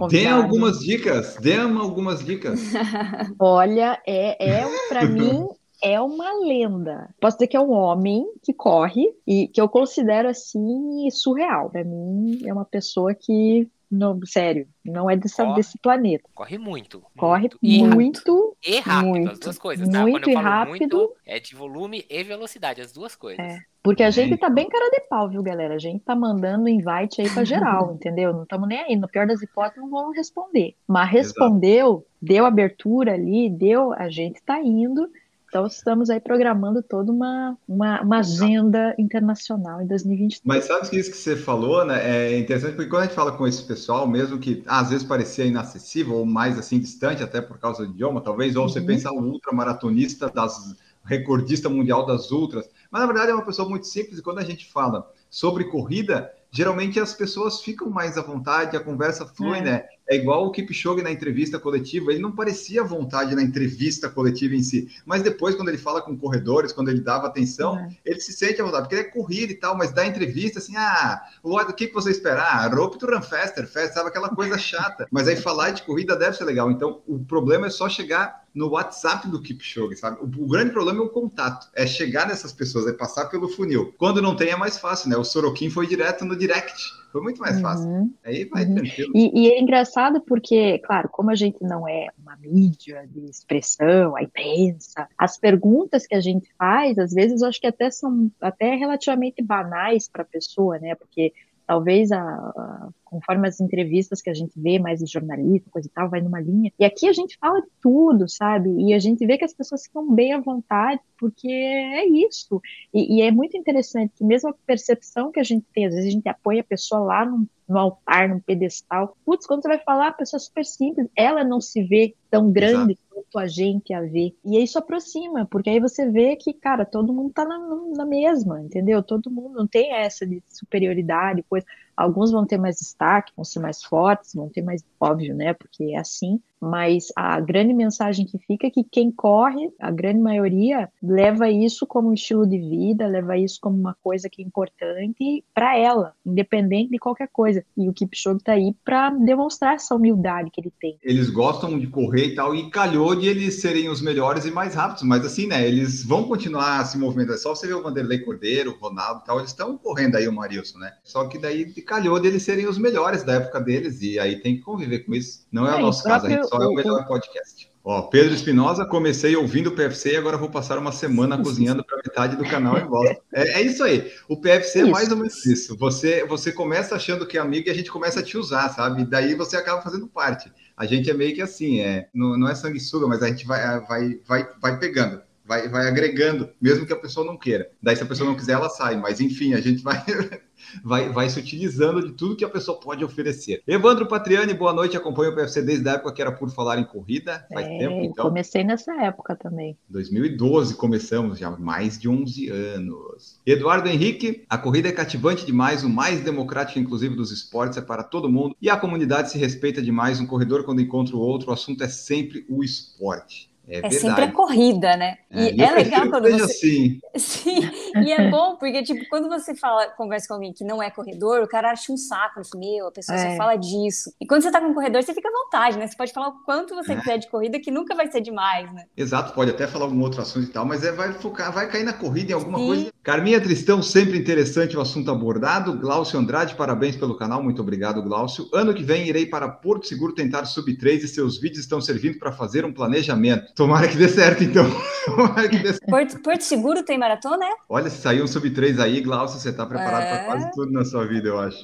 Dê algumas dicas, dê algumas dicas. Olha, é, é para mim é uma lenda. Posso dizer que é um homem que corre e que eu considero assim surreal. Para mim é uma pessoa que não, sério, não é desse, corre, desse planeta. Corre muito. Corre muito. E muito, e rápido, muito, as duas coisas, tá? Muito Quando eu falo rápido. Muito, é de volume e velocidade, as duas coisas. É. Porque a gente tá bem cara de pau, viu, galera? A gente tá mandando invite aí pra geral, entendeu? Não estamos nem aí. No pior das hipóteses, não vão responder. Mas respondeu, Exato. deu abertura ali, deu, a gente tá indo. Então, estamos aí programando toda uma, uma, uma agenda internacional em 2023. Mas sabe que isso que você falou, né? É interessante porque quando a gente fala com esse pessoal, mesmo que às vezes parecia inacessível ou mais assim distante, até por causa do idioma, talvez, ou uhum. você pensa o ultramaratonista das recordista mundial das ultras, mas na verdade é uma pessoa muito simples e quando a gente fala sobre corrida, geralmente as pessoas ficam mais à vontade, a conversa flui, é. né? É igual o Kipchoge na entrevista coletiva, ele não parecia à vontade na entrevista coletiva em si, mas depois, quando ele fala com corredores, quando ele dava atenção, é. ele se sente à vontade, porque ele é corrida e tal, mas da entrevista, assim, ah, o que, que você esperar? Ah, rope to run faster, faster, sabe? Aquela coisa chata. Mas aí falar de corrida deve ser legal. Então, o problema é só chegar no WhatsApp do Kipchoge, sabe? O, o, grande problema é o contato, é chegar nessas pessoas, é passar pelo funil. Quando não tem é mais fácil, né? O Sorokin foi direto no direct, foi muito mais fácil. Uhum. Aí vai uhum. tranquilo. E, e, é engraçado porque, claro, como a gente não é uma mídia de expressão, a imprensa, as perguntas que a gente faz, às vezes eu acho que até são até relativamente banais para a pessoa, né? Porque talvez a, a, conforme as entrevistas que a gente vê mais de jornalista, coisa e tal, vai numa linha. E aqui a gente fala de tudo, sabe? E a gente vê que as pessoas ficam bem à vontade, porque é isso. E, e é muito interessante que mesmo a percepção que a gente tem, às vezes a gente apoia a pessoa lá num, no altar, num pedestal. Putz, quando você vai falar, a pessoa é super simples, ela não se vê tão grande Exato. quanto a gente a vê. E isso aproxima, porque aí você vê que, cara, todo mundo tá na, na mesma, entendeu? Todo mundo não tem essa de superioridade, coisa. Alguns vão ter mais destaque, vão ser mais fortes, vão ter mais óbvio, né? Porque é assim. Mas a grande mensagem que fica é que quem corre, a grande maioria, leva isso como um estilo de vida, leva isso como uma coisa que é importante para ela, independente de qualquer coisa. E o Kipchoge tá aí para demonstrar essa humildade que ele tem. Eles gostam de correr e tal, e calhou de eles serem os melhores e mais rápidos, mas assim, né? Eles vão continuar se movimentando. É só você ver o Vanderlei Cordeiro, o Ronaldo e tal, eles estão correndo aí o Marilson, né? Só que daí calhou de eles serem os melhores da época deles, e aí tem que conviver com isso. Não é, é o nosso caso, a gente só é o melhor podcast. Ó, Pedro Espinosa, comecei ouvindo o PFC e agora vou passar uma semana cozinhando para metade do canal e volta. É, é, isso aí. O PFC é isso. é mais ou menos isso. Você, você começa achando que é amigo e a gente começa a te usar, sabe? Daí você acaba fazendo parte. A gente é meio que assim, é, não, não é sanguessuga, mas a gente vai, vai, vai, vai pegando vai, vai agregando, mesmo que a pessoa não queira. Daí, se a pessoa não quiser, ela sai. Mas, enfim, a gente vai, vai, vai se utilizando de tudo que a pessoa pode oferecer. Evandro Patriani, boa noite. Acompanho o PFC desde a época que era por falar em corrida. Faz É, tempo, então. comecei nessa época também. 2012 começamos, já mais de 11 anos. Eduardo Henrique, a corrida é cativante demais, o mais democrático, inclusive, dos esportes, é para todo mundo. E a comunidade se respeita demais. Um corredor, quando encontra o outro, o assunto é sempre o esporte. É, É sempre a corrida, né? É, E é legal quando você. assim. Sim, e é bom, porque, tipo, quando você fala, conversa com alguém que não é corredor, o cara acha um saco, assim, meu, a pessoa É. só fala disso. E quando você tá com um corredor, você fica à vontade, né? Você pode falar o quanto você quiser de corrida, que nunca vai ser demais, né? Exato, pode até falar algum outro assunto e tal, mas é, vai focar, vai cair na corrida em alguma Sim. coisa. Carminha Tristão, sempre interessante o assunto abordado. Glaucio Andrade, parabéns pelo canal, muito obrigado, Glaucio. Ano que vem irei para Porto Seguro tentar sub 3 e seus vídeos estão servindo para fazer um planejamento. Tomara que dê certo, então. Tomara que dê certo. Porto, Porto Seguro tem maratona, é? Olha, se sair um sub 3 aí, Glaucio, você está preparado É. para quase tudo na sua vida, eu acho.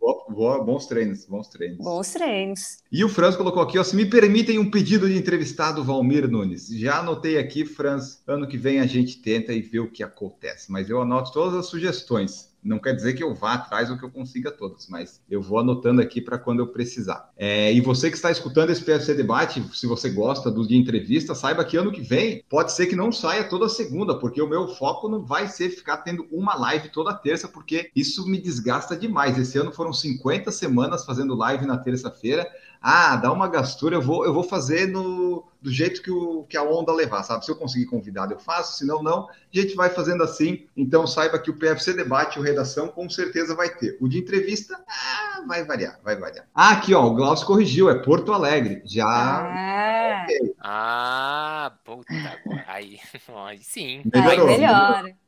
Boa- boa- bons treinos, bons treinos. Bons treinos. E o Franz colocou aqui, ó, se me permitem um pedido de entrevistado, Valmir Nunes. Já anotei aqui, Franz, ano que vem a gente tenta e vê o que acontece, mas eu anoto todas as sugestões. Não quer dizer que eu vá atrás ou que eu consiga todas, mas eu vou anotando aqui para quando eu precisar. É, e você que está escutando esse PFC Debate, se você gosta do de entrevista, saiba que ano que vem pode ser que não saia toda segunda, porque o meu foco não vai ser ficar tendo uma live toda terça, porque isso me desgasta demais. Esse ano foram 50 semanas fazendo live na terça-feira. Ah, dá uma gastura, eu vou, eu vou fazer no, do jeito que, o, que a onda levar, sabe? Se eu conseguir convidado, eu faço, se não, não. A gente vai fazendo assim. Então saiba que o PFC Debate, o Redação, com certeza vai ter. O de entrevista, ah, vai variar, vai variar. Ah, aqui, ó, o Glaucio corrigiu, é Porto Alegre. Já. Ah, Ah, puta. Aí, aí sim. aí Melhorou.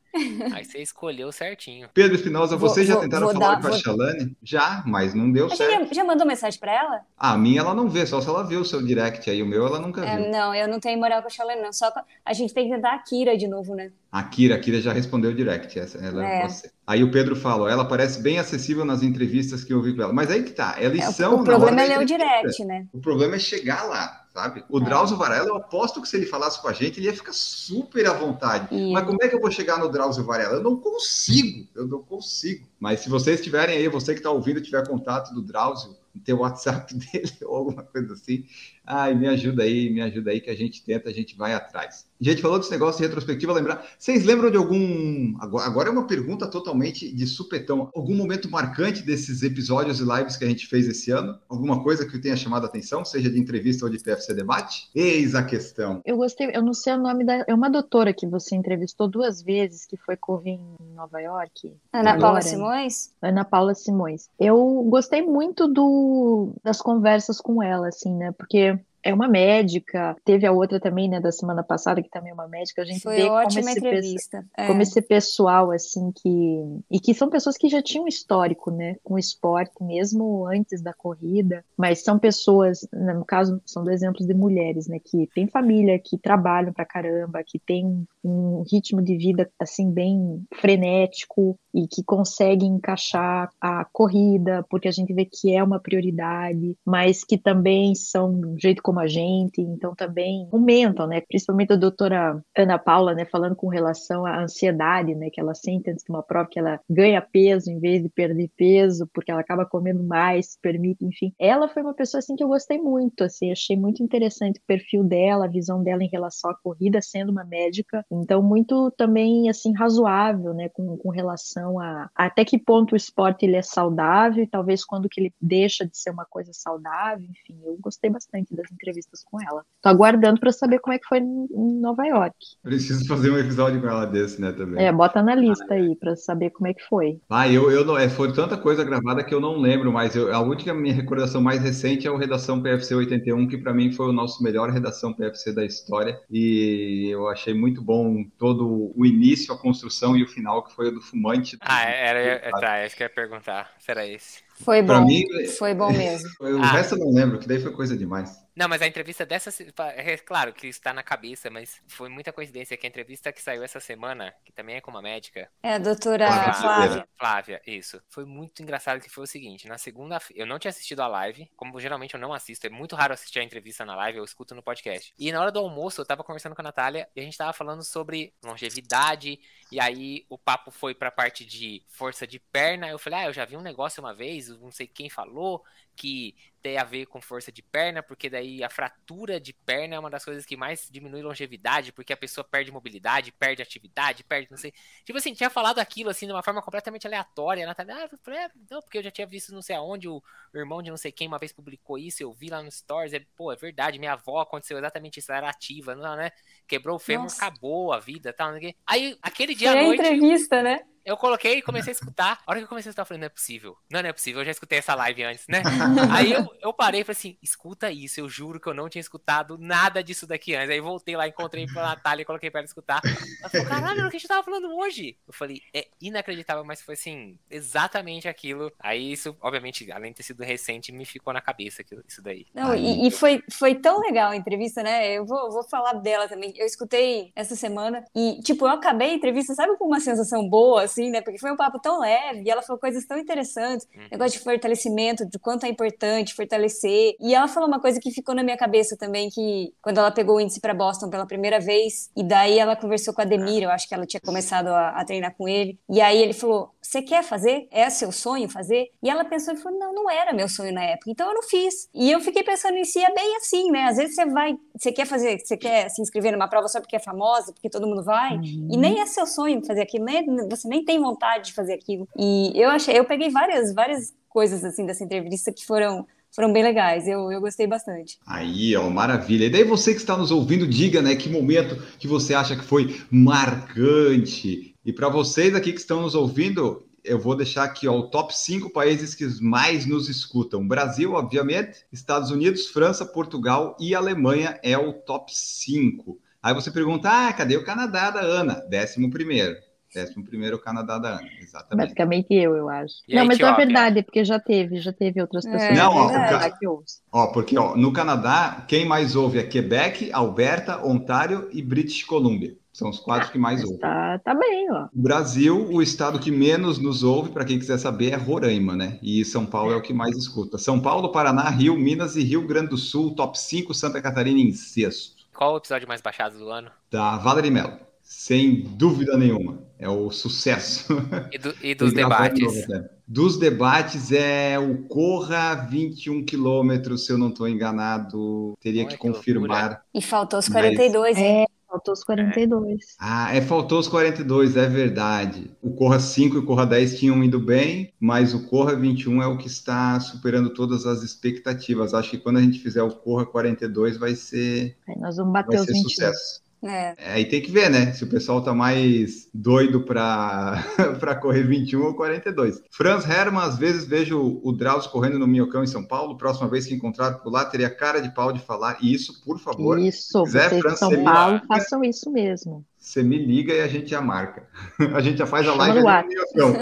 Aí você escolheu certinho. Pedro Espinosa, Vou- vocês já vou- tentaram vou falar dar- com a vou- Shalane? Já, mas não deu A certo. gente já, já mandou mensagem pra ela? A minha ela não vê, só se ela viu o seu direct aí. O meu ela nunca É, viu. não, eu não tenho moral com a Chalene, não. Só com- a gente tem que tentar a Kira de novo, né? A Kira, a Kira já respondeu o direct, essa, ela é É. você. Aí o Pedro falou, ela parece bem acessível nas entrevistas que eu vi com ela. Mas aí que tá, eles É, o- são o na problema é ler o direct, né? O problema é chegar lá, sabe? O. Drauzio Varela, eu aposto que se ele falasse com a gente, ele ia ficar super à vontade. E- Mas como é que eu vou chegar no Drauzio Varela? Eu não consigo, eu não consigo. Mas se vocês tiverem aí, você que está ouvindo, tiver contato do Drauzio, ter o WhatsApp dele ou alguma coisa assim, ai, me ajuda aí, me ajuda aí que a gente tenta, a gente vai atrás. A gente falou desse negócio de retrospectiva, lembrar. Vocês lembram de algum. Agora, agora é uma pergunta totalmente de supetão. Algum momento marcante desses episódios e lives que a gente fez esse ano? Alguma coisa que tenha chamado a atenção, seja de entrevista ou de PFC debate? Eis a questão. Eu gostei, eu não sei o nome da. É uma doutora que você entrevistou duas vezes, que foi correr em Nova York. Ana Agora. Paula Simões? Ana Paula Simões. Eu gostei muito do, das conversas com ela, assim, né? Porque é uma médica, teve a outra também, né, da semana passada, que também é uma médica, a gente Foi vê como ótima esse, pe- entrevista. É. como esse pessoal, assim, que... E que são pessoas que já tinham histórico, né, com o esporte, mesmo antes da corrida, mas são pessoas, né, no caso, são dois exemplos de mulheres, né, que têm família, que trabalham pra caramba, que têm um ritmo de vida, assim, bem frenético e que conseguem encaixar a corrida, porque a gente vê que é uma prioridade, mas que também são de um jeito como a gente, então também aumentam, né? Principalmente a doutora Ana Paula, né, falando com relação à ansiedade, né, que ela sente antes de uma prova, que ela ganha peso em vez de perder peso, porque ela acaba comendo mais, se permite, enfim. Ela foi uma pessoa assim que eu gostei muito, assim, achei muito interessante o perfil dela, a visão dela em relação à corrida, sendo uma médica, então muito também assim razoável, né, com, com relação a até que ponto o esporte ele é saudável e talvez quando que ele deixa de ser uma coisa saudável, enfim, eu gostei bastante das entrevistas com ela. Tô aguardando para saber como é que foi em Nova York. Preciso fazer um episódio com ela desse, né, também. É, bota na lista aí para saber como é que foi. Ah, eu, eu não, é, foi tanta coisa gravada que eu não lembro, mas eu- a última minha recordação mais recente é o Redação PFC 81, que para mim foi o nosso melhor Redação PFC da história, e eu achei muito bom todo o início, a construção e o final, que foi o do Fumante. Ah, era, é, tá, é isso que eu ia perguntar. Será esse? Foi Pra bom. mim, Foi bom mesmo. o Ah. resto eu não lembro, que daí foi coisa demais. Não, mas a entrevista dessa. se- É claro que isso tá na cabeça, mas foi muita coincidência que a entrevista que saiu essa semana, que também é com uma médica, É a doutora Flávia Flávia. Silveira. Flávia, isso. Foi muito engraçado que foi o seguinte, na segunda eu não tinha assistido a live, como geralmente eu não assisto, é muito raro assistir a entrevista na live, eu escuto no podcast. E na hora do almoço eu tava conversando com a Natália e a gente tava falando sobre longevidade, e aí o papo foi pra parte de força de perna. Eu falei: "Ah, eu já vi um negócio uma vez, não sei quem falou que tem a ver com força de perna, porque daí a fratura de perna é uma das coisas que mais diminui longevidade, porque a pessoa perde mobilidade, perde atividade, perde não sei. Tipo assim, tinha falado aquilo assim de uma forma completamente aleatória. A Natália, ah, eu falei, "É, não, porque eu já tinha visto não sei aonde, o irmão de não sei quem uma vez publicou isso, eu vi lá no Stories, é, pô, é verdade, minha avó aconteceu exatamente isso, ela era ativa, não, né? Quebrou o fêmur, Nossa. acabou a vida, tal. Aí, aquele dia à noite, entrevista, né? Eu coloquei e comecei a escutar. A hora que eu comecei a escutar, eu falei, não é possível. Não, não é possível, eu já escutei essa live antes, né? Aí eu, eu parei e falei assim, escuta isso, eu juro que eu não tinha escutado nada disso daqui antes. Aí voltei lá, encontrei pra Natália e coloquei pra ela escutar. Ela falou, caralho, o que a gente tava falando hoje. Eu falei, é inacreditável, mas foi assim, exatamente aquilo. Aí isso, obviamente, além de ter sido recente, me ficou na cabeça aquilo, isso daí. Não, e, e foi, foi tão legal a entrevista, né? Eu vou, vou falar dela também. Eu escutei essa semana e, tipo, eu acabei a entrevista, sabe, com uma sensação boa, assim, né? Porque foi um papo tão leve e ela falou coisas tão interessantes. Uhum. Negócio de fortalecimento, de quanto é importante fortalecer. E ela falou uma coisa que ficou na minha cabeça também, que quando ela pegou o índice para Boston pela primeira vez, e daí ela conversou com a Ademir, eu acho que ela tinha começado a, a treinar com ele. E aí ele falou: Você quer fazer? É seu sonho fazer? E ela pensou e falou: Não, não era meu sonho na época, então eu não fiz. E eu fiquei pensando em si, é bem assim, né? Às vezes você vai, você quer fazer, você quer se inscrever numa prova só porque é famosa, porque todo mundo vai, e nem é seu sonho fazer aquilo, nem, você nem tem vontade de fazer aquilo. E eu achei, eu peguei várias, várias coisas assim dessa entrevista que foram, foram bem legais. Eu, eu gostei bastante. Aí, ó, maravilha. E daí você que está nos ouvindo, diga, né, que momento que você acha que foi marcante. E para vocês aqui que estão nos ouvindo, eu vou deixar aqui ó, o top 5 países que mais nos escutam. Brasil, obviamente, Estados Unidos, França, Portugal e Alemanha é o top 5. Aí você pergunta, ah, cadê o Canadá da Ana? Décimo primeiro. Décimo primeiro o Canadá da Ana, exatamente. Basicamente eu, eu acho. E não, mas é verdade, porque já teve, já teve outras É, pessoas. Não, ó, que o ca- que ouve. Ó, porque ó, no Canadá, quem mais ouve é Quebec, Alberta, Ontário e British Columbia. São os quatro que mais Mas ouvem. tá, tá bem, ó. O Brasil, o estado que menos nos ouve, para quem quiser saber, é Roraima, né? E São Paulo é o que mais escuta. São Paulo, Paraná, Rio, Minas e Rio Grande do Sul, top 5, Santa Catarina em sexto. Qual o episódio mais baixado do ano? Da Valerie Mello. Sem dúvida nenhuma. É o sucesso. E, do- e dos debates? Dos debates é o Corra 21 quilômetros, se eu não estou enganado. Teria Olha que que confirmar. E faltou os Mas- 42, hein? É, faltou os 42. Ah, é, faltou os 42, é verdade. O Corra 5 e o Corra 10 tinham ido bem, mas o Corra 21 é o que está superando todas as expectativas. Acho que quando a gente fizer o Corra 42 vai ser, Aí nós vamos vai bater os ser 21. sucesso. É. É, Aí tem que ver, né? Se o pessoal tá mais doido para para correr 21 ou 42. Franz Hermann, às vezes vejo o Drauzio correndo no Minhocão em São Paulo. Próxima vez que encontrar por lá, teria cara de pau de falar. E isso, por favor, Isso, quiser, vocês de Fran, São Paulo, marca. façam isso mesmo. você me liga e a gente já marca. A gente já faz a live no Minhocão.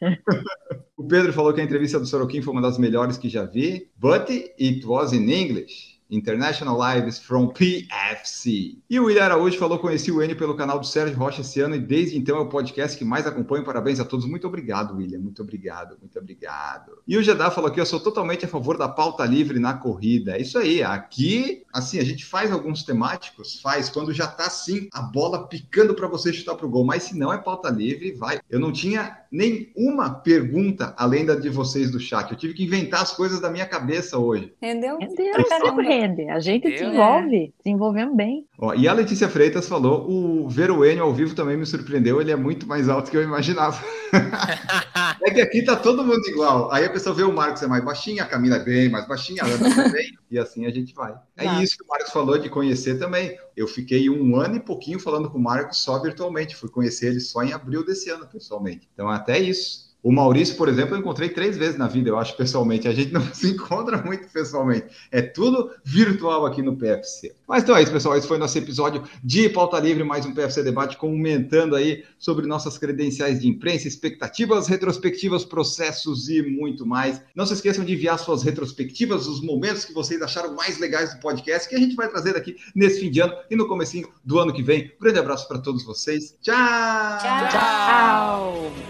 O Pedro falou que a entrevista do Sorokin foi uma das melhores que já vi. But it was in English. International Lives from PFC. E o William Araújo falou: conheci o Enio pelo canal do Sérgio Rocha esse ano e desde então é o podcast que mais acompanho. Parabéns a todos. Muito obrigado, William. Muito obrigado, muito obrigado. E o Jeddah falou aqui: eu sou totalmente a favor da pauta livre na corrida. É isso aí. Aqui, assim, a gente faz alguns temáticos, faz quando já tá assim, a bola picando para você chutar pro gol. Mas se não é pauta livre, vai. Eu não tinha nenhuma pergunta além da de vocês do chat. Eu tive que inventar as coisas da minha cabeça hoje. Entendeu? Caramba. Rende. A gente Entendeu? desenvolve, desenvolvemos bem. Ó, e a Letícia Freitas falou: o ver o Enio ao vivo também me surpreendeu. Ele é muito mais alto que eu imaginava. É que aqui tá todo mundo igual. Aí a pessoa vê o Marcos é mais baixinho, a Camila é bem mais baixinha, a Ana também, e assim a gente vai. É Tá. isso que o Marcos falou de conhecer também. Eu fiquei um ano e pouquinho falando com o Marcos só virtualmente. Fui conhecer ele só em abril desse ano, pessoalmente. Então, até isso. O Maurício, por exemplo, eu encontrei três vezes na vida, eu acho, pessoalmente. A gente não se encontra muito pessoalmente. É tudo virtual aqui no PFC. Mas então é isso, pessoal. Esse foi nosso episódio de Pauta Livre, mais um PFC Debate, comentando aí sobre nossas credenciais de imprensa, expectativas, retrospectivas, processos e muito mais. Não se esqueçam de enviar suas retrospectivas, os momentos que vocês acharam mais legais do podcast, que a gente vai trazer aqui nesse fim de ano e no comecinho do ano que vem. Um grande abraço para todos vocês. Tchau! Tchau! Tchau!